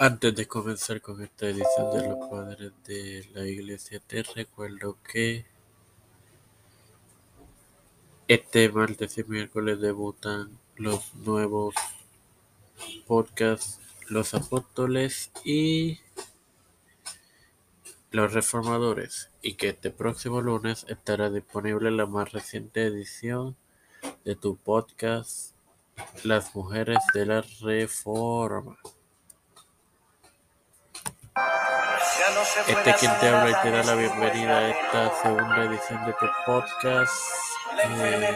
Antes de comenzar con esta edición de los padres de la iglesia, te recuerdo que este martes y miércoles debutan los nuevos podcasts Los Apóstoles y Los Reformadores y que este próximo lunes estará disponible la más reciente edición de tu podcast Las Mujeres de la Reforma. Este quien te habla y te da la bienvenida a esta segunda edición de tu podcast. Eh,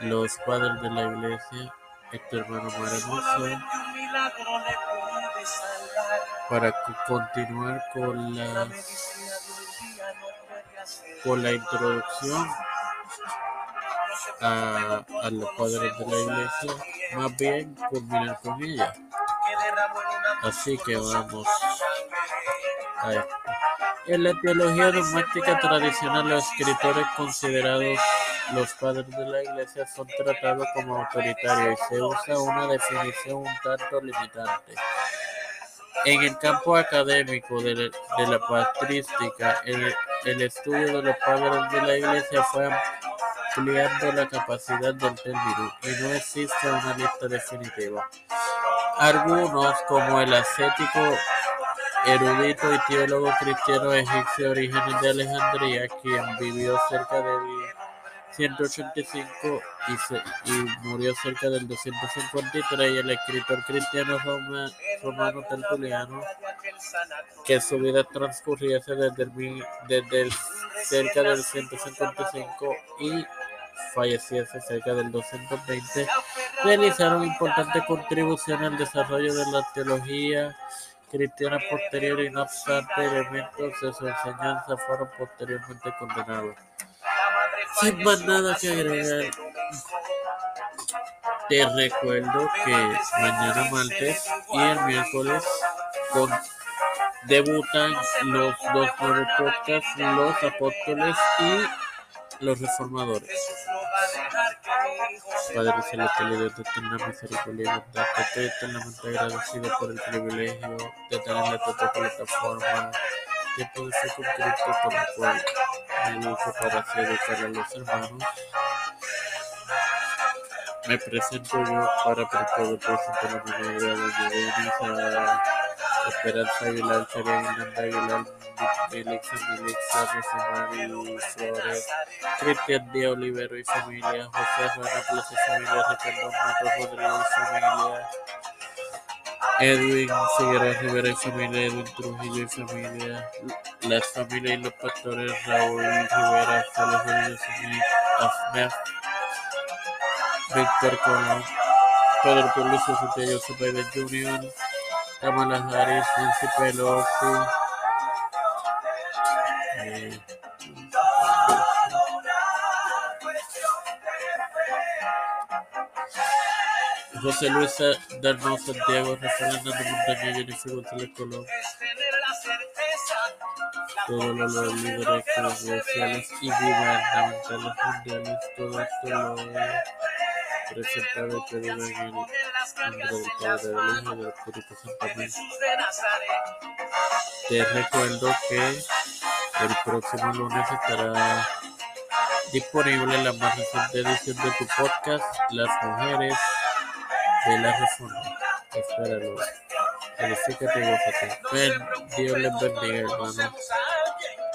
los padres de la iglesia, este hermano Maravilloso, para continuar con la, con la introducción a, a los padres de la iglesia, más bien culminar con ella. Así que vamos a esto. En la teología dogmática tradicional, los escritores considerados los padres de la Iglesia son tratados como autoritarios y se usa una definición un tanto limitante. En el campo académico de, la patrística, el, el estudio de los padres de la Iglesia fue ampliando la capacidad del término y no existe una lista definitiva. Algunos, como el ascético, erudito y teólogo cristiano egipcio Orígenes de Alejandría, quien vivió cerca del 185 y, murió cerca del 253, y el escritor cristiano romano Tertuliano, que su vida transcurriese desde, el, desde el, cerca del 155 y falleciese cerca del 220, realizaron importante contribución al desarrollo de la teología cristiana posterior y no obstante elementos de su enseñanza fueron posteriormente condenados. Sin más nada que agregar, te recuerdo que mañana martes y el miércoles debutan los dos nuevos Los Apóstoles y Los Reformadores. Padre celestial y de eterna misericordia y que estoy eternamente agradecido por el privilegio de tener esta plataforma de poder ser con Cristo por la cual me uso para hacer educar a los hermanos. Me presento yo para poder presentar a mi madre, a doña Denis, a Esperanza Aguilar, Serena Aguilar, Melissa, Melissa, Rosemary Flores, Cristian Díaz Olivero y familia, José Juana Plaza y familia, Ricardo Matos Rodríguez y familia, Edwin Figueroa Rivera y familia, Edwin Trujillo y familia, las familias y los pastores Raúl Rivera, Félix Rodríguez Smith, Afnef, Víctor Colón, Pedro Santiago Cepeda Jr., Kamala Harris, Nancy Pelosi, José Luis Darno Santiago, Rafael Hernández Montaña, Jennifer González Colón, todos los líderes eclesiales y gubernamentales mundiales, todo esto lo he presentado y pedido en el nombre del Padre, del Hijo y del Espíritu Santo. Te recuerdo que el próximo lunes estará disponible la más reciente edición de tu podcast, Las Mujeres de la Reforma. Espéralo. Edifícate y gózate. Ven, Dios les bendiga, hermanos.